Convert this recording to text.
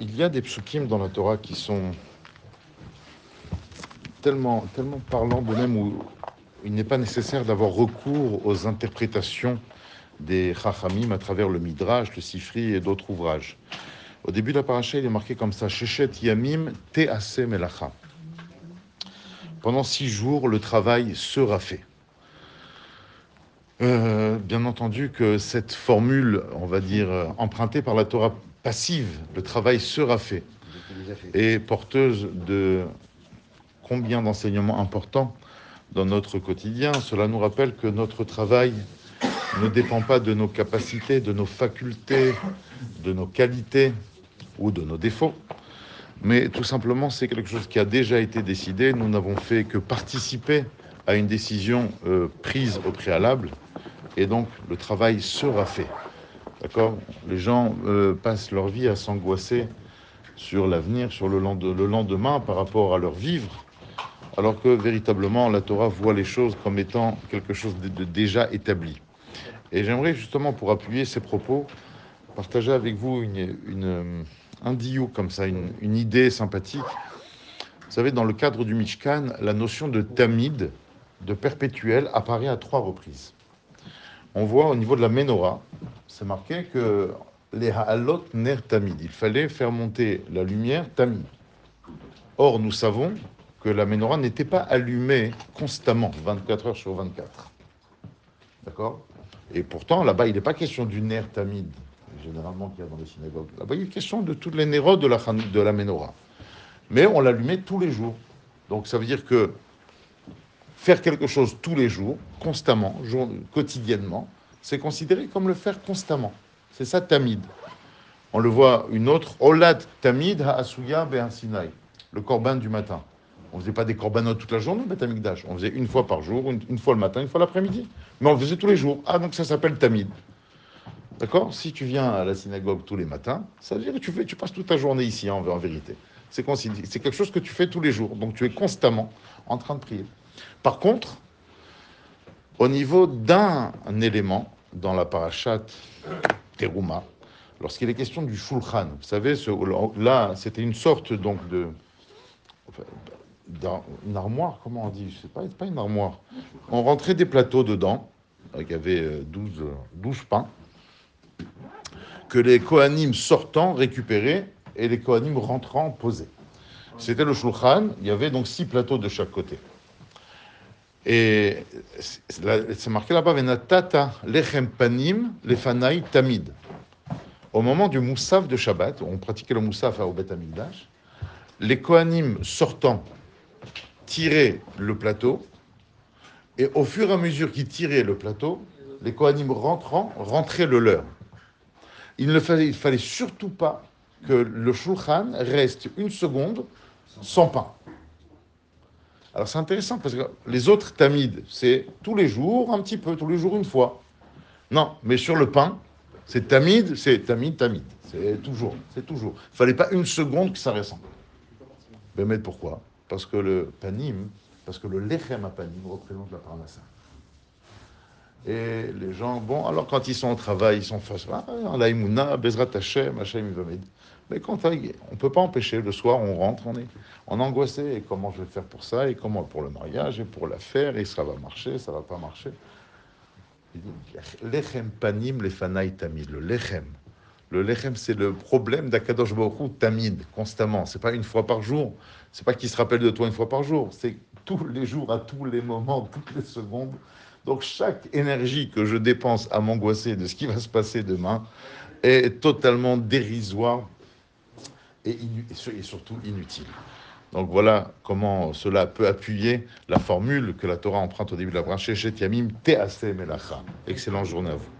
il y a des psukim dans la Torah qui sont tellement, tellement parlants de même où il n'est pas nécessaire d'avoir recours aux interprétations des Chachamim à travers le Midrash, le Sifri et d'autres ouvrages. Au début de la paracha, il est marqué comme ça Shechet Yamim Tease Melacha. Pendant six jours, le travail sera fait. Euh, bien entendu que cette formule, on va dire, euh, empruntée par la Torah passive, le travail sera fait, est porteuse de combien d'enseignements importants dans notre quotidien. Cela nous rappelle que notre travail ne dépend pas de nos capacités, de nos facultés, de nos qualités ou de nos défauts, mais tout simplement c'est quelque chose qui a déjà été décidé. Nous n'avons fait que participer à une décision euh, prise au préalable, et donc le travail sera fait. D'accord? Les gens euh, passent leur vie à s'angoisser sur l'avenir, sur le, lende- le lendemain par rapport à leur vivre, alors que véritablement la Torah voit les choses comme étant quelque chose de, déjà établi. Et j'aimerais justement, pour appuyer ces propos, partager avec vous une, un diou comme ça, une, idée sympathique. Vous savez, dans le cadre du Mishkan, la notion de tamid, de perpétuel, apparaît à trois reprises. On voit au niveau de la menorah, c'est marqué que les ha'alot ner tamid, il fallait faire monter la lumière tamid. Or, nous savons que la menorah n'était pas allumée constamment, 24 heures sur 24. D'accord? Et pourtant, là-bas, il n'est pas question du ner tamid, généralement qu'il y a dans les synagogues. Là-bas, il est question de toutes les néros de la, de la menorah. Mais on l'allumait tous les jours. Donc ça veut dire que faire quelque chose tous les jours, constamment, jour- quotidiennement, c'est considéré comme le faire constamment. C'est ça tamid. On le voit une autre, Olad tamid ha'asuya be'an Sinai, le korban du matin. On ne faisait pas des corbanotes toute la journée, Beth Amikdash. On faisait une fois par jour, une, une fois le matin, une fois l'après-midi. Mais on le faisait tous les jours. Ah, donc ça s'appelle tamid. D'accord? Si tu viens à la synagogue tous les matins, ça veut dire que tu, passes toute ta journée ici, en, en vérité. C'est quelque chose que tu fais tous les jours. Donc tu es constamment en train de prier. Par contre, au niveau d'un élément dans la parashat Teruma, lorsqu'il est question du shulchan, vous savez, là, c'était une sorte donc de. une armoire, comment on dit? Je sais pas, c'est pas une armoire. On rentrait des plateaux dedans, il y avait euh, 12, euh, 12 pains, que les Kohanim sortant récupéraient et les Kohanim rentrant posaient. C'était le shulchan, il y avait donc six plateaux de chaque côté. Et c'est marqué là-bas, Venatata lechem panim lefanai tamid. Au moment du moussaf de Shabbat, on pratiquait le moussaf au Beth Amikdash, les Kohanim sortant tiraient le plateau, et au fur et à mesure qu'ils tiraient le plateau, les Kohanim rentrant rentraient le leur. Il ne fallait, surtout pas que le shulchan reste une seconde sans pain. Alors c'est intéressant parce que les autres tamides, c'est tous les jours, un petit peu, tous les jours une fois. Non, mais sur le pain, c'est tamide, c'est tamide, tamide. C'est toujours, c'est toujours. Il fallait pas une seconde que ça ressemble. Mais pourquoi? Parce que le panim, parce que le lechem à panim représente la parnassa. Et les gens, bon, alors quand ils sont au travail, ils sont face à laImouna, Bezrat Hashem, Hashem il va m'aider. Mais quand on ne peut pas empêcher, le soir, on rentre, on est, on angoissé. Et comment je vais faire pour ça Et comment pour le mariage Et pour l'affaire Et ça va marcher Ça va pas marcher Il dit, Lechem panim lefanai tamid. Le lechem. Le lechem, c'est le problème d'Akadosh Baruch tamid, constamment. C'est pas une fois par jour. C'est pas qu'il se rappelle de toi une fois par jour. C'est tous les jours, à tous les moments, toutes les secondes. Donc chaque énergie que je dépense à m'angoisser de ce qui va se passer demain est totalement dérisoire et, surtout inutile. Donc voilà comment cela peut appuyer la formule que la Torah emprunte au début de la branche chez Yamim Melacha. Excellente journée à vous.